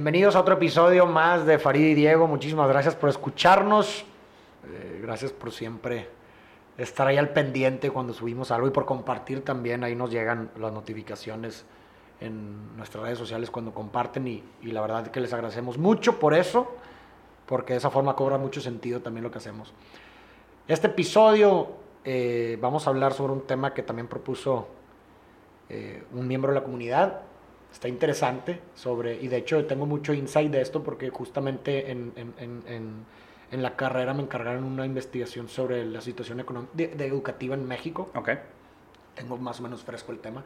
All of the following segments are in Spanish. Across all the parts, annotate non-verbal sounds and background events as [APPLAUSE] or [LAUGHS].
Bienvenidos a otro episodio más de Farid y Diego. Muchísimas gracias por escucharnos. Eh, gracias por siempre estar ahí al pendiente cuando subimos algo y por compartir también. Ahí nos llegan las notificaciones en nuestras redes sociales cuando comparten y, la verdad que les agradecemos mucho por eso, porque de esa forma cobra mucho sentido también lo que hacemos. Este episodio eh, vamos a hablar sobre un tema que también propuso eh, un miembro de la comunidad. Está interesante sobre, y de hecho tengo mucho insight de esto porque justamente en, en, en, en la carrera me encargaron una investigación sobre la situación de, de educativa en México. Ok. Tengo más o menos fresco el tema.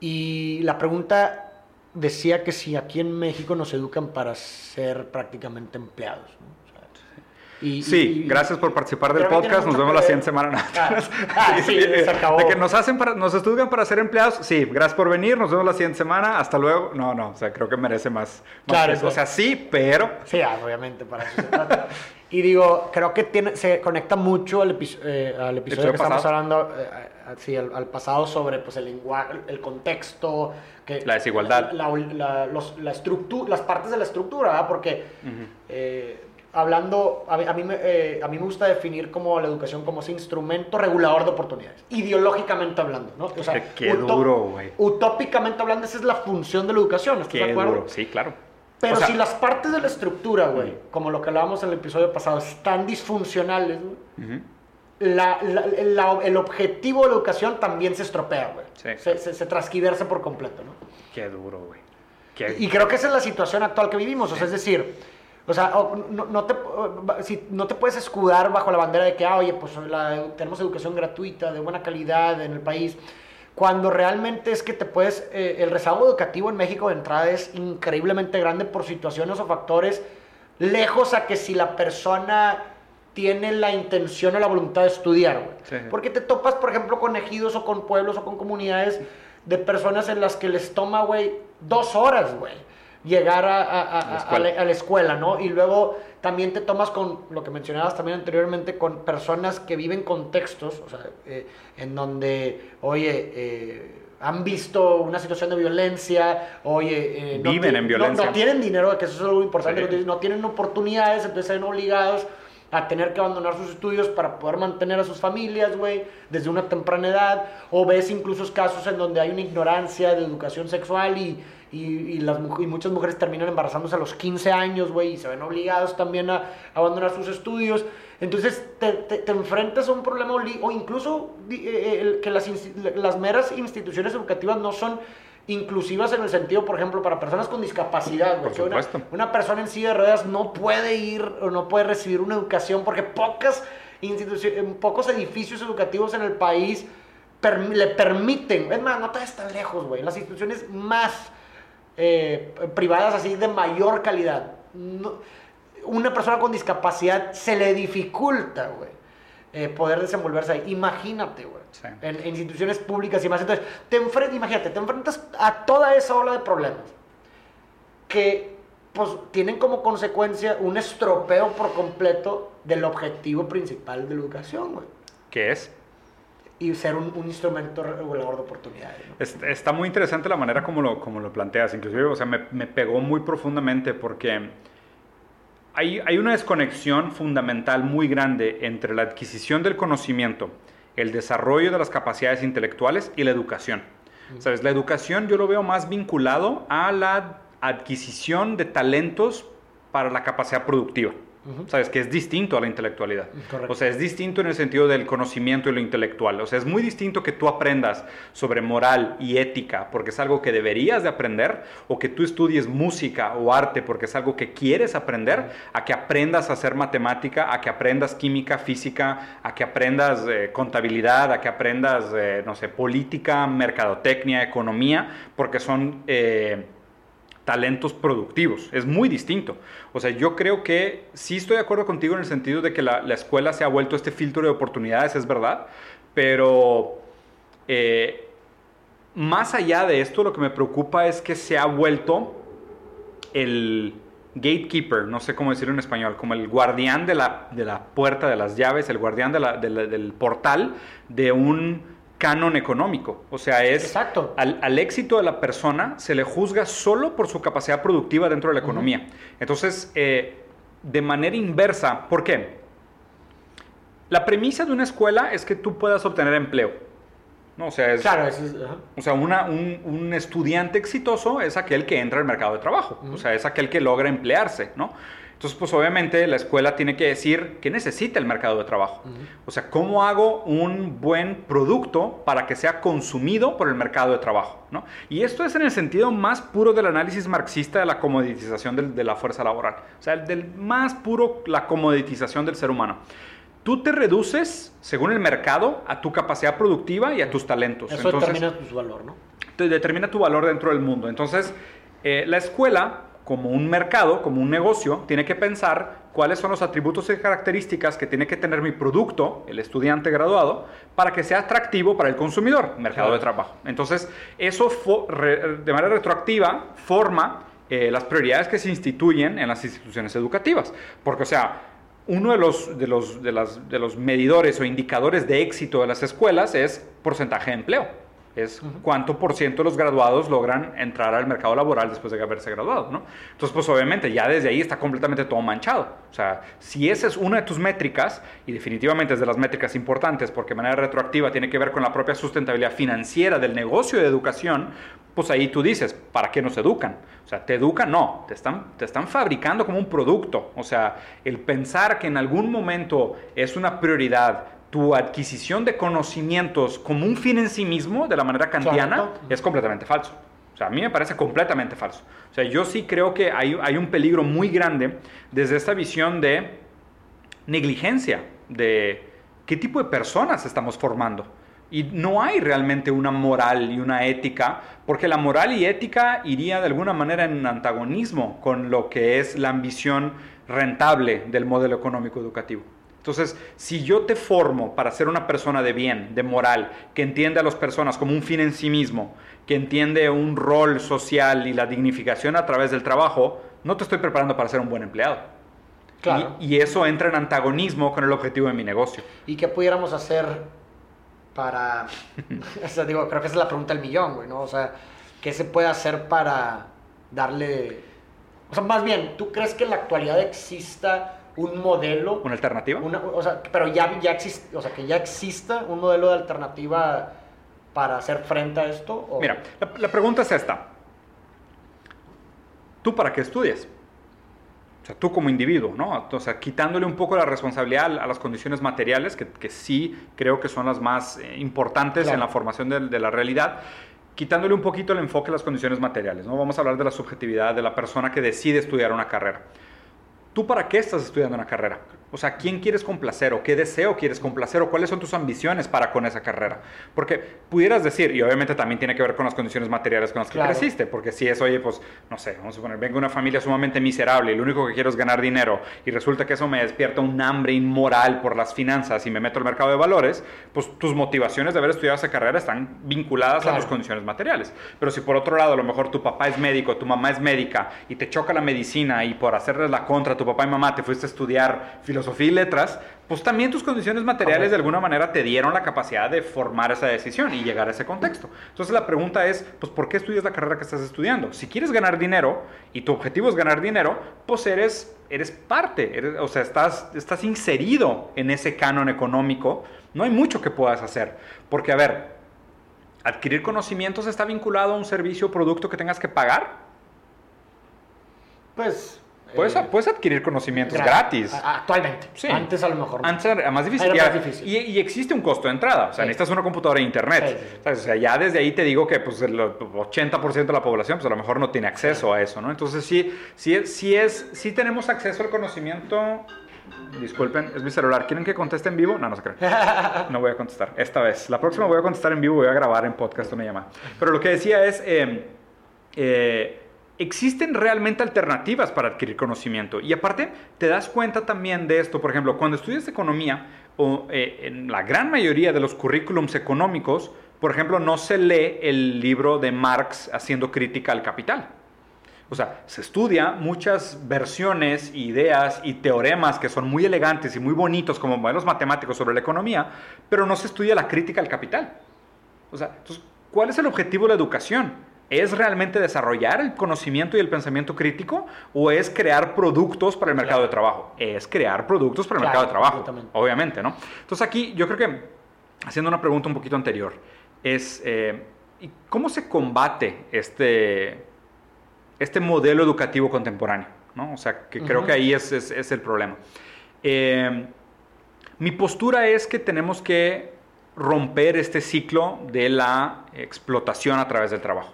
Y la pregunta decía que si aquí en México nos educan para ser prácticamente empleados. ¿no? Y, sí, y, gracias por participar del podcast. Nos vemos la siguiente semana. [LAUGHS] Ah, ah, sí, se acabó. De que nos hacen para, nos estudian para ser empleados. Sí, gracias por venir. Nos vemos la siguiente semana. Hasta luego. No, no, o sea, creo que merece más. más Claro, eso. O sea, sí, pero. Sí, ah, obviamente, para eso se trata. Y digo, creo que tiene, se conecta mucho al, epi- eh, al episodio ¿Episodio que estamos hablando, eh, sí, al, al pasado sobre pues, el lenguaje, el contexto, que, La desigualdad. la, la, los- la estructura, las partes de la estructura, ¿verdad? Porque eh, hablando, a mí, a, mí me, eh, a mí me gusta definir como la educación como ese instrumento regulador de oportunidades, ideológicamente hablando, ¿no? O sea, [LAUGHS] Qué- duro, güey. Utópicamente hablando, esa es la función de la educación, ¿estás de Qué acuerdo? duro. Sí, claro. Pero O sea, si las partes de la estructura, güey, como lo que hablábamos en el episodio pasado, están disfuncionales, güey, ujú. la- la- la- el objetivo de la educación también se estropea, güey. Sí. Se, se, por completo, ¿no? Qué duro, güey. Qué- Y creo que esa es la situación actual que vivimos. O sea, es decir, o sea, o- no, no te, o- si no te puedes escudar bajo la bandera de que, ah, oye, pues la- tenemos educación gratuita, de buena calidad en el país. Cuando realmente es que te puedes, eh, el rezago educativo en México de entrada es increíblemente grande por situaciones o factores lejos a que si la persona tiene la intención o la voluntad de estudiar, güey. Sí. Porque te topas, por ejemplo, con ejidos o con pueblos o con comunidades de personas en las que les toma, güey, dos horas, güey, llegar a, a- a- la escuela. a la, a la escuela, ¿no? Y luego también te tomas con lo que mencionabas también anteriormente, con personas que viven contextos, o sea, eh, en donde, oye, eh, han visto una situación de violencia, oye, eh, no Viven en violencia. No, tienen dinero, que eso es algo importante, Sí. no tienen oportunidades, entonces se ven obligados a tener que abandonar sus estudios para poder mantener a sus familias, güey, desde una temprana edad, o ves incluso casos en donde hay una ignorancia de educación sexual y, y, y las, y muchas mujeres terminan embarazándose a los 15 años, güey, y se ven obligados también a, abandonar sus estudios. Entonces te, te- te enfrentas a un problema, o incluso eh, el- que las, las meras instituciones educativas no son inclusivas en el sentido, por ejemplo, para personas con discapacidad, güey, una- supuesto. una persona en silla de ruedas no puede ir o no puede recibir una educación porque pocas instituciones, pocos edificios educativos en el país perm- le permiten, es más, no te vayas tan lejos, güey, en las instituciones más eh, privadas así de mayor calidad, no- una persona con discapacidad se le dificulta, güey, eh, poder desenvolverse ahí. Imagínate, güey, Sí. en, en instituciones públicas y más. Entonces, te enfrentas, imagínate, te enfrentas a toda esa ola de problemas que pues tienen como consecuencia un estropeo por completo del objetivo principal de la educación, güey. ¿Qué es? Y ser un, un instrumento regulador de oportunidades, ¿no? Es- Está muy interesante la manera como lo, como lo planteas, inclusive, o sea, me, me pegó muy profundamente porque hay, hay una desconexión fundamental muy grande entre la adquisición del conocimiento, el desarrollo de las capacidades intelectuales y la educación. ¿Sabes? La educación yo lo veo más vinculado a la adquisición de talentos para la capacidad productiva. ¿Sabes? Que es distinto a la intelectualidad. Correcto. O sea, es distinto en el sentido del conocimiento y lo intelectual. O sea, es muy distinto que tú aprendas sobre moral y ética porque es algo que deberías de aprender o que tú estudies música o arte porque es algo que quieres aprender a que aprendas a hacer matemática, a que aprendas química, física, a que aprendas eh, contabilidad, a que aprendas, eh, no sé, política, mercadotecnia, economía, porque son... eh, talentos productivos. Es muy distinto. O sea, yo creo que sí estoy de acuerdo contigo en el sentido de que la, la escuela se ha vuelto este filtro de oportunidades, es verdad, pero eh, más allá de esto, lo que me preocupa es que se ha vuelto el gatekeeper, no sé cómo decirlo en español, como el guardián de la, de la puerta de las llaves, el guardián del portal de un canon económico. O sea, es Exacto. Al, al éxito de la persona se le juzga solo por su capacidad productiva dentro de la economía. Entonces, eh, de manera inversa, ¿por qué? La premisa de una escuela es que tú puedas obtener empleo. ¿no? O sea, es, Claro, es... o sea una- un, un estudiante exitoso es aquel que entra al mercado de trabajo, o sea, es aquel que logra emplearse, ¿no? Entonces, pues obviamente la escuela tiene que decir qué necesita el mercado de trabajo. O sea, cómo hago un buen producto para que sea consumido por el mercado de trabajo, ¿no? Y esto es en el sentido más puro del análisis marxista de la comoditización del- de la fuerza laboral. O sea, del más puro la comoditización del ser humano. Tú te reduces, según el mercado, a tu capacidad productiva y a tus talentos. Eso Entonces, determina su valor, ¿no? te determina tu valor dentro del mundo. Entonces, eh, la escuela, como un mercado, como un negocio, tiene que pensar cuáles son los atributos y características que tiene que tener mi producto, el estudiante graduado, para que sea atractivo para el consumidor, mercado Claro. de trabajo. Entonces, eso de manera retroactiva forma eh, las prioridades que se instituyen en las instituciones educativas. Porque, o sea, uno de los, de, los, de, las- de los medidores o indicadores de éxito de las escuelas es porcentaje de empleo. Es cuánto por ciento de los graduados logran entrar al mercado laboral después de haberse graduado, ¿no? Entonces, pues obviamente ya desde ahí está completamente todo manchado. O sea, si esa es una de tus métricas, y definitivamente es de las métricas importantes porque de manera retroactiva tiene que ver con la propia sustentabilidad financiera del negocio de educación, pues ahí tú dices, ¿para qué nos educan? O sea, ¿te educan? No, te están, te están fabricando como un producto. O sea, el pensar que en algún momento es una prioridad tu adquisición de conocimientos como un fin en sí mismo, de la manera kantiana, es completamente falso. O sea, a mí me parece completamente falso. O sea, yo sí creo que hay, hay un peligro muy grande desde esta visión de negligencia, de qué tipo de personas estamos formando. Y no hay realmente una moral y una ética, porque la moral y ética iría de alguna manera en antagonismo con lo que es la ambición rentable del modelo económico educativo. Entonces, si yo te formo para ser una persona de bien, de moral, que entiende a las personas como un fin en sí mismo, que entiende un rol social y la dignificación a través del trabajo, no te estoy preparando para ser un buen empleado. Claro. Y, y eso entra en antagonismo con el objetivo de mi negocio. ¿Y qué pudiéramos hacer para... [LAUGHS] [LAUGHS] o sea, digo, creo que esa es la pregunta del millón, güey, ¿no? O sea, ¿qué se puede hacer para darle... O sea, más bien, ¿tú crees que en la actualidad exista un modelo? ¿Una alternativa? una- o sea, pero ya, ya existe, o sea, que ya exista un modelo de alternativa para hacer frente a esto? o- Mira, la, la pregunta es esta. ¿Tú para qué estudias? O sea, tú como individuo, ¿no? O sea, quitándole un poco la responsabilidad a las condiciones materiales, que, que sí creo que son las más eh, importantes Claro. en la formación de, de la realidad, quitándole un poquito el enfoque a las condiciones materiales, ¿no? Vamos a hablar de la subjetividad de la persona que decide estudiar una carrera. ¿Tú para qué estás estudiando una carrera? O sea, ¿quién quieres complacer o qué deseo quieres complacer o cuáles son tus ambiciones para con esa carrera? Porque pudieras decir, y obviamente también tiene que ver con las condiciones materiales con las que Claro. creciste, porque si es, oye, pues, no sé, vamos a suponer, vengo de una familia sumamente miserable y lo único que quiero es ganar dinero y resulta que eso me despierta un hambre inmoral por las finanzas y me meto al mercado de valores, pues tus motivaciones de haber estudiado esa carrera están vinculadas a las condiciones materiales. Pero si por otro lado a lo mejor tu papá es médico, tu mamá es médica y te choca la medicina y por hacerles la contra a tu papá y mamá te fuiste a estudiar filosofía y letras, pues también tus condiciones materiales de alguna manera te dieron la capacidad de formar esa decisión y llegar a ese contexto. Entonces la pregunta es, pues ¿por qué estudias la carrera que estás estudiando? Si quieres ganar dinero y tu objetivo es ganar dinero, pues eres, eres parte, eres- o sea, estás, estás inserido en ese canon económico. No hay mucho que puedas hacer, porque a ver, adquirir conocimientos está vinculado a un servicio o producto que tengas que pagar. Pues... Puedes, eh, puedes adquirir conocimientos gra- gratis. a- Actualmente. Sí. Antes a lo mejor. Antes era más difícil. Era y, más difícil. Y, y existe un costo de entrada. O sea, Sí. necesitas una computadora e internet. Sí. O sea, ya desde ahí te digo que pues, el 80% de la población pues, a lo mejor no tiene acceso a eso, ¿no? Entonces, sí, sí, sí, es, sí tenemos acceso al conocimiento. Disculpen, es mi celular. ¿Quieren que conteste en vivo? No, no se crean. [LAUGHS] No voy a contestar. Esta vez. La próxima voy a contestar en vivo. Voy a grabar en podcast una llamada. Pero lo que decía es... eh, eh, existen realmente alternativas para adquirir conocimiento. Y aparte, te das cuenta también de esto. Por ejemplo, cuando estudias economía, o eh, en la gran mayoría de los currículums económicos, por ejemplo, no se lee el libro de Marx haciendo crítica al capital. O sea, se estudia muchas versiones, ideas y teoremas que son muy elegantes y muy bonitos como modelos matemáticos sobre la economía, pero no se estudia la crítica al capital. O sea, ¿cuál es el objetivo de la educación? ¿Es realmente desarrollar el conocimiento y el pensamiento crítico o es crear productos para el mercado de trabajo? Es crear productos para el mercado de trabajo, obviamente, ¿no? Entonces aquí yo creo que, haciendo una pregunta un poquito anterior, es eh, ¿cómo se combate este, este modelo educativo contemporáneo? ¿no? O sea, que creo que ahí es, es, el problema. Eh, mi postura es que tenemos que romper este ciclo de la explotación a través del trabajo.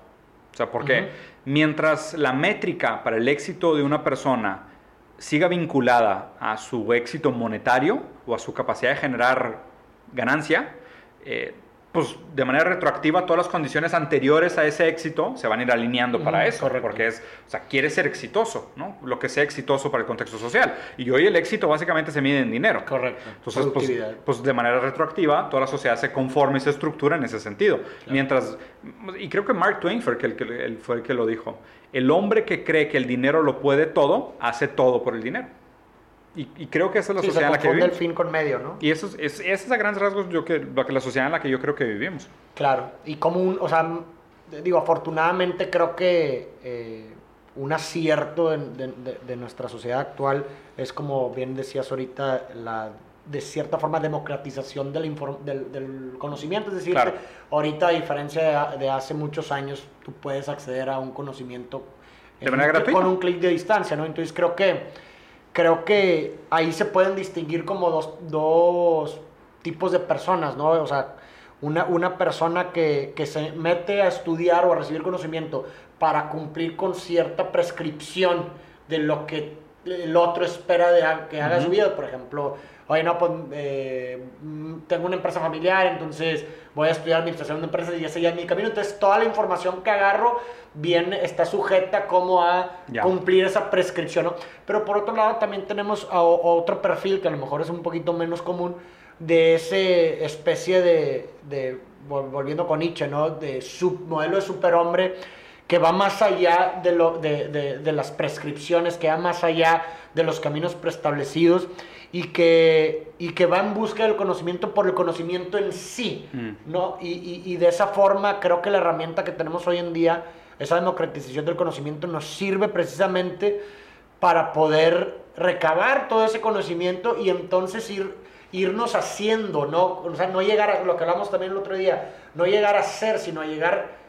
O sea, porque mientras la métrica para el éxito de una persona siga vinculada a su éxito monetario o a su capacidad de generar ganancia, eh, pues de manera retroactiva todas las condiciones anteriores a ese éxito se van a ir alineando para eso, porque es, o sea, quiere ser exitoso, ¿no? Lo que sea exitoso para el contexto social. Y hoy el éxito básicamente se mide en dinero. Correcto. Entonces, pues, pues, de manera retroactiva toda la sociedad se conforma y se estructura en ese sentido. Mientras, y creo que Mark Twain fue el que, fue el que lo dijo, el hombre que cree que el dinero lo puede todo, hace todo por el dinero. Y, creo que esa es la sociedad en la que vivimos. el fin con medio, ¿no? Y eso es, es, a grandes rasgos yo que, la sociedad en la que yo creo que vivimos. Claro, y como un, o sea, digo, afortunadamente creo que eh, un acierto de, nuestra sociedad actual es como bien decías ahorita, la de cierta forma democratización del, del, conocimiento, es decir, ahorita a diferencia de, hace muchos años, tú puedes acceder a un conocimiento de manera gratuita. con un clic de distancia, ¿no? Entonces creo que creo que ahí se pueden distinguir como dos, dos tipos de personas, ¿no? O sea, una, una persona que, que, se mete a estudiar o a recibir conocimiento para cumplir con cierta prescripción de lo que el otro espera de que haga su vida, por ejemplo, oye, no, pues eh, mm, tengo una empresa familiar, entonces voy a estudiar administración de empresas y ese ya es mi camino. Entonces, toda la información que agarro bien está sujeta como a cumplir esa prescripción, ¿no? Pero por otro lado, también tenemos otro perfil que a lo mejor es un poquito menos común de ese especie de, de volviendo con Nietzsche, ¿no? De sub, modelo de superhombre que va más allá de, lo, de, de, de, las prescripciones, que va más allá de los caminos preestablecidos y que, y que va en busca del conocimiento por el conocimiento en sí, mm. ¿no? Y, y, y, de esa forma creo que la herramienta que tenemos hoy en día, esa democratización del conocimiento, nos sirve precisamente para poder recabar todo ese conocimiento y entonces ir, irnos haciendo, ¿no? O sea, no llegar a lo que hablamos también el otro día, no llegar a ser, sino a llegar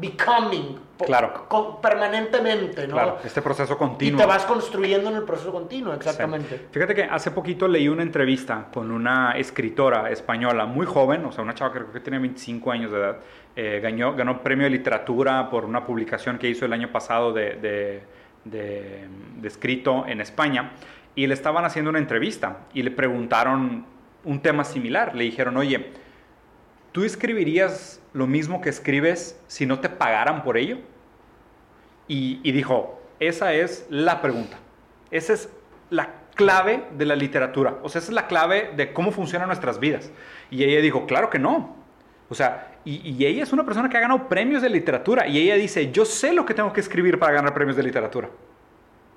becoming claro. permanentemente, ¿no? Claro, este proceso continuo. Y te vas construyendo en el proceso continuo, exactamente. Fíjate que hace poquito leí una entrevista con una escritora española muy joven, o sea, una chava que creo que tiene 25 años de edad, eh, ganó, ganó premio de literatura por una publicación que hizo el año pasado de, de, de, de escrito en España, y le estaban haciendo una entrevista y le preguntaron un tema similar, le dijeron, oye, ¿tú escribirías lo mismo que escribes si no te pagaran por ello? Y, dijo, esa es la pregunta. Esa es la clave de la literatura. O sea, esa es la clave de cómo funcionan nuestras vidas. Y ella dijo, claro que no. O sea, y, ella es una persona que ha ganado premios de literatura. Y ella dice, yo sé lo que tengo que escribir para ganar premios de literatura.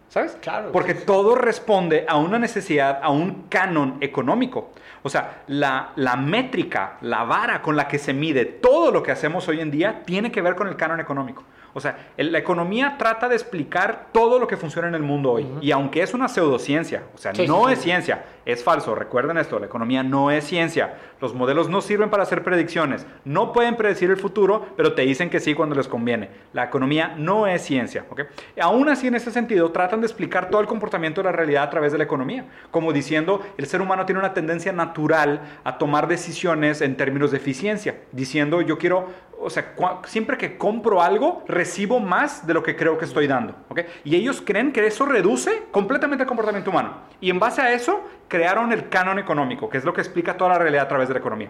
¿Sabes? Claro. Porque todo responde a una necesidad, a un canon económico. O sea, la, la, métrica, la vara con la que se mide todo lo que hacemos hoy en día tiene que ver con el canon económico. O sea, la economía trata de explicar todo lo que funciona en el mundo hoy. Y aunque es una pseudociencia, o sea, no es ciencia, es falso. Recuerden esto, la economía no es ciencia. Los modelos no sirven para hacer predicciones. No pueden predecir el futuro, pero te dicen que sí cuando les conviene. La economía no es ciencia. ¿okay? Aún así, en ese sentido, tratan de explicar todo el comportamiento de la realidad a través de la economía. Como diciendo, el ser humano tiene una tendencia natural a tomar decisiones en términos de eficiencia. Diciendo, yo quiero o sea, siempre que compro algo, recibo más de lo que creo que estoy dando. ¿okay? Y ellos creen que eso reduce completamente el comportamiento humano. Y en base a eso, crearon el canon económico, que es lo que explica toda la realidad a través de la economía.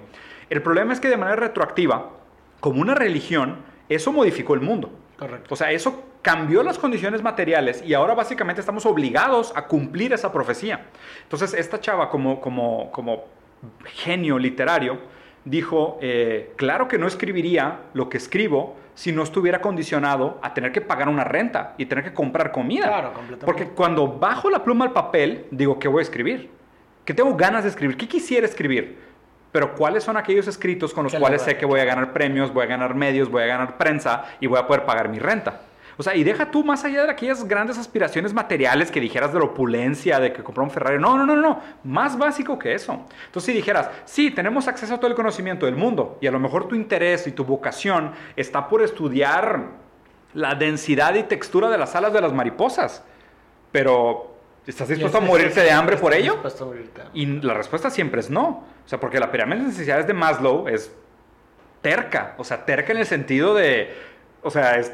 El problema es que de manera retroactiva, como una religión, eso modificó el mundo. Correcto. O sea, eso cambió las condiciones materiales y ahora básicamente estamos obligados a cumplir esa profecía. Entonces, esta chava como, como, como genio literario, dijo, eh, claro que no escribiría lo que escribo si no estuviera condicionado a tener que pagar una renta y tener que comprar comida. Claro, Porque cuando bajo la pluma al papel, digo, ¿qué voy a escribir? ¿Qué tengo ganas de escribir? ¿Qué quisiera escribir? pero ¿cuáles son aquellos escritos con los cuales sé que voy a ganar premios, voy a ganar medios, voy a ganar prensa y voy a poder pagar mi renta? O sea, y deja tú más allá de aquellas grandes aspiraciones materiales que dijeras de la opulencia, de que comprar un Ferrari. No, no, no, no. Más básico que eso. Entonces, si dijeras, sí, tenemos acceso a todo el conocimiento del mundo y a lo mejor tu interés y tu vocación está por estudiar la densidad y textura de las alas de las mariposas, pero ¿estás dispuesto a morirte de hambre por ello? Y la respuesta siempre es no. O sea, porque la pirámide de necesidades de Maslow es terca. O sea, terca en el sentido de. O sea, es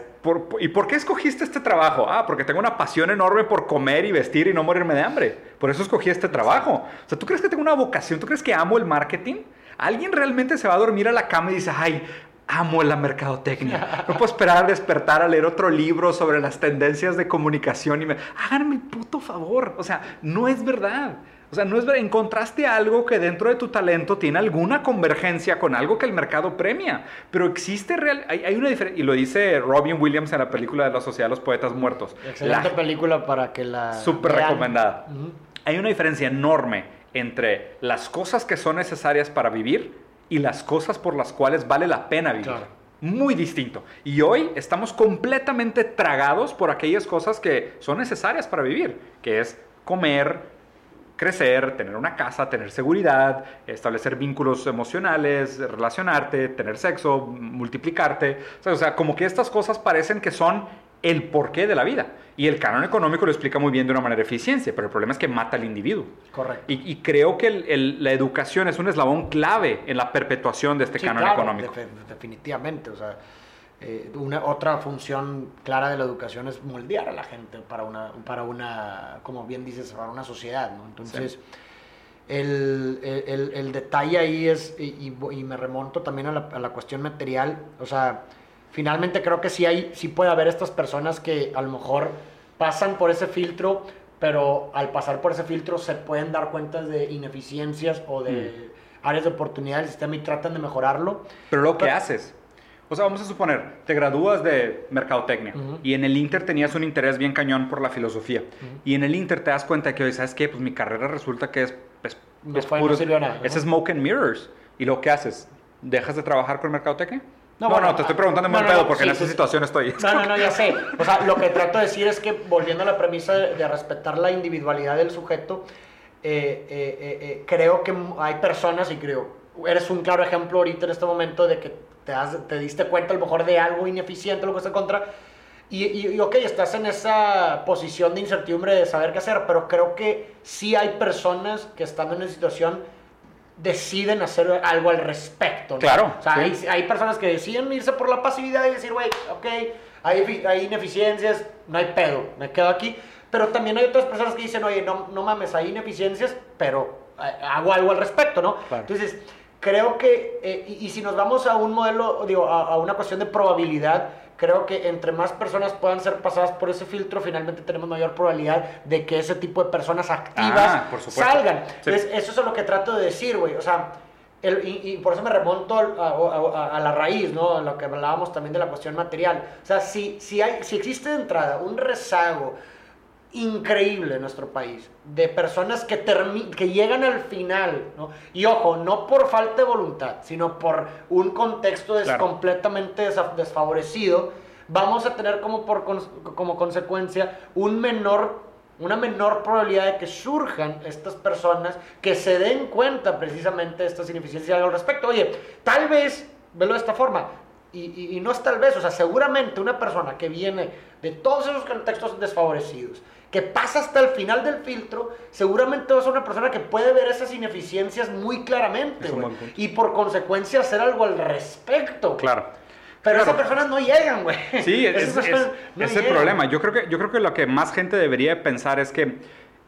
¿y por qué escogiste este trabajo? Ah, porque tengo una pasión enorme por comer y vestir y no morirme de hambre. Por eso escogí este trabajo. O sea, ¿tú crees que tengo una vocación? ¿Tú crees que amo el marketing? ¿Alguien realmente se va a dormir a la cama y dice, ay, amo la mercadotecnia? No puedo esperar a despertar a leer otro libro sobre las tendencias de comunicación y me... Háganme el puto favor. O sea, no es verdad. O sea, no es. Encontraste algo que dentro de tu talento tiene alguna convergencia con algo que el mercado premia. Pero existe real... Hay, hay una diferencia... Y lo dice Robin Williams en la película de la Sociedad de los Poetas Muertos. Excelente La- película para que la. Súper recomendada. Ujú. Hay una diferencia enorme entre las cosas que son necesarias para vivir y las cosas por las cuales vale la pena vivir. Claro. Muy distinto. Y hoy estamos completamente tragados por aquellas cosas que son necesarias para vivir, que es comer, crecer, tener una casa, tener seguridad, establecer vínculos emocionales, relacionarte, tener sexo, multiplicarte. O sea, o sea, como que estas cosas parecen que son el porqué de la vida. Y el canon económico lo explica muy bien de una manera eficiente, pero el problema es que mata al individuo. Correcto. Y, y creo que el- el- la educación es un eslabón clave en la perpetuación de este Sí, canon claro, económico. definitivamente, o sea, eh, una, otra función clara de la educación es moldear a la gente para una, para una, como bien dices, para una sociedad, ¿no? Entonces, el, el- el- el detalle ahí es, y, me remonto también a la, a la cuestión material, o sea, finalmente creo que sí, hay, sí puede haber estas personas que a lo mejor pasan por ese filtro, pero al pasar por ese filtro se pueden dar cuenta de ineficiencias o de áreas de oportunidad del sistema y tratan de mejorarlo. Pero lo que haces, o sea, vamos a suponer, te gradúas de mercadotecnia Ujú. y en el Inter tenías un interés bien cañón por la filosofía. Y en el Inter te das cuenta que hoy, ¿sabes qué? Pues mi carrera resulta que es, es, No es fue- no de nada, Es ¿no? smoke and mirrors. ¿Y lo que haces? ¿Dejas de trabajar con mercadotecnia? No, No, no, bueno, te estoy preguntando en buen no, no, pedo no, porque en sí, esa sí, sí. situación estoy. No, no, no, ya sé. O sea, lo que trato de decir es que volviendo a la premisa de, de respetar la individualidad del sujeto, eh, eh, eh, eh, creo que hay personas, y creo, eres un claro ejemplo ahorita en este momento de que te, has- te diste cuenta a lo mejor de algo ineficiente, lo que está contra, y, y, y, ok, estás en esa posición de incertidumbre de saber qué hacer, pero creo que sí hay personas que estando en esa situación deciden hacer algo al respecto. ¿no? Claro, O sea, sí. hay, hay personas que deciden irse por la pasividad y decir, güey, ok, hay, hay ineficiencias, no hay pedo, me quedo aquí. Pero también hay otras personas que dicen, oye, no, no mames, hay ineficiencias, pero eh, hago algo al respecto, ¿no? Claro. Entonces, creo que, eh, y, y si nos vamos a un modelo, digo, a, a una cuestión de probabilidad, creo que entre más personas puedan ser pasadas por ese filtro, finalmente tenemos mayor probabilidad de que ese tipo de personas activas Ah, por salgan. Sí. Entonces, eso es lo que trato de decir, güey. O sea, el- y, y por eso me remonto a, a- a la raíz, ¿no? A lo que hablábamos también de la cuestión material. O sea, si, si, hay, si existe de entrada un rezago increíble en nuestro país de personas que, que llegan al final, ¿no? Y ojo, no por falta de voluntad, sino por un contexto des- Claro. completamente desfavorecido, vamos a tener como, por como consecuencia un menor una menor probabilidad de que surjan estas personas que se den cuenta precisamente de estas ineficiencias al respecto. Oye, tal vez, velo de esta forma, y, y- y no es tal vez, o sea, seguramente una persona que viene de todos esos contextos desfavorecidos, que pasa hasta el final del filtro, seguramente va a ser una persona que puede ver esas ineficiencias muy claramente, güey, y por consecuencia hacer algo al respecto. Claro. Pero Claro. esas personas no llegan, güey. Sí, [LAUGHS] es, es- es el problema. Yo creo, que, yo creo que lo que más gente debería pensar es que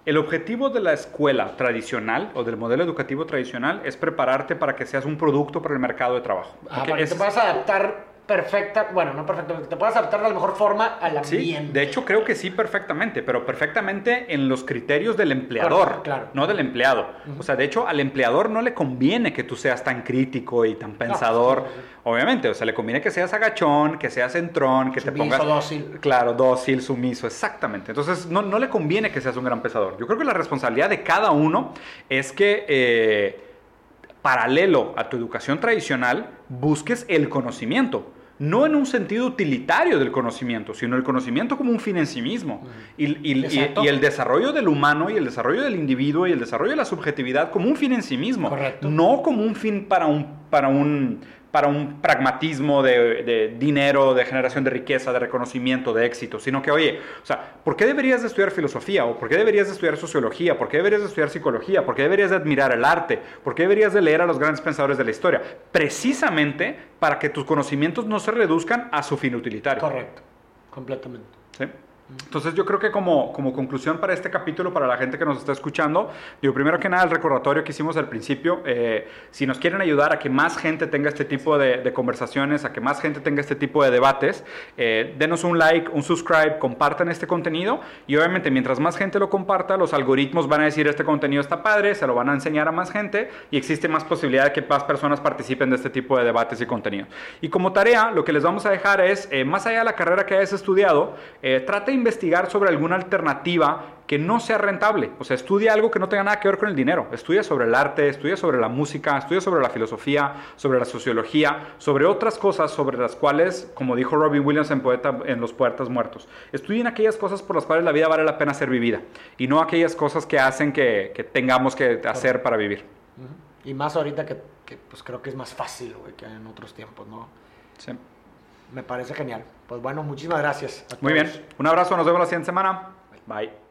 el objetivo de la escuela tradicional o del modelo educativo tradicional es prepararte para que seas un producto para el mercado de trabajo. Ah, para que te es- puedas adaptar perfecta, bueno, no perfectamente, te puedas adaptar de la mejor forma al Sí, ambiente. de hecho creo que sí perfectamente, pero perfectamente en los criterios del empleador, Claro, claro. no del empleado. O sea, de hecho al empleador no le conviene que tú seas tan crítico y tan pensador, sí, sí, sí. obviamente, o sea, le conviene que seas agachón, que seas entrón, que te Sumiso, pongas dócil. Claro, dócil, sumiso, exactamente. Entonces, no, no le conviene que seas un gran pensador. Yo creo que la responsabilidad de cada uno es que eh, paralelo a tu educación tradicional, busques el conocimiento no en un sentido utilitario del conocimiento, sino el conocimiento como un fin en sí mismo. Y, el desarrollo del humano y el desarrollo del individuo y el desarrollo de la subjetividad como un fin en sí mismo. No como un fin para un, para un, para un pragmatismo de, dinero, de generación de riqueza, de reconocimiento, de éxito, sino que, oye, o sea, ¿por qué deberías de estudiar filosofía? ¿O por qué deberías de estudiar sociología? ¿Por qué deberías de estudiar psicología? ¿Por qué deberías de admirar el arte? ¿Por qué deberías de leer a los grandes pensadores de la historia? Precisamente para que tus conocimientos no se reduzcan a su fin utilitario. Correcto, completamente. ¿Sí? Entonces yo creo que como, como conclusión para este capítulo, para la gente que nos está escuchando, digo, primero que nada el recordatorio que hicimos al principio, eh, si nos quieren ayudar a que más gente tenga este tipo de, conversaciones, a que más gente tenga este tipo de debates, eh, denos un like, un subscribe, compartan este contenido y obviamente mientras más gente lo comparta, los algoritmos van a decir este contenido está padre, se lo van a enseñar a más gente y existe más posibilidad de que más personas participen de este tipo de debates y contenidos. Y como tarea, lo que les vamos a dejar es, eh, más allá de la carrera que hayas estudiado, trate investigar sobre alguna alternativa que no sea rentable. O sea, estudia algo que no tenga nada que ver con el dinero. Estudia sobre el arte, estudia sobre la música, estudia sobre la filosofía, sobre la sociología, sobre otras cosas sobre las cuales, como dijo Robin Williams en, Poeta, en Los Poetas Muertos, estudien aquellas cosas por las cuales la vida vale la pena ser vivida y no aquellas cosas que hacen que, tengamos que hacer para vivir. Y más ahorita que, pues creo que es más fácil, que en otros tiempos, ¿no? Sí. Me parece genial. Pues bueno, muchísimas gracias. Muy bien. Un abrazo, nos vemos la siguiente semana. Bye.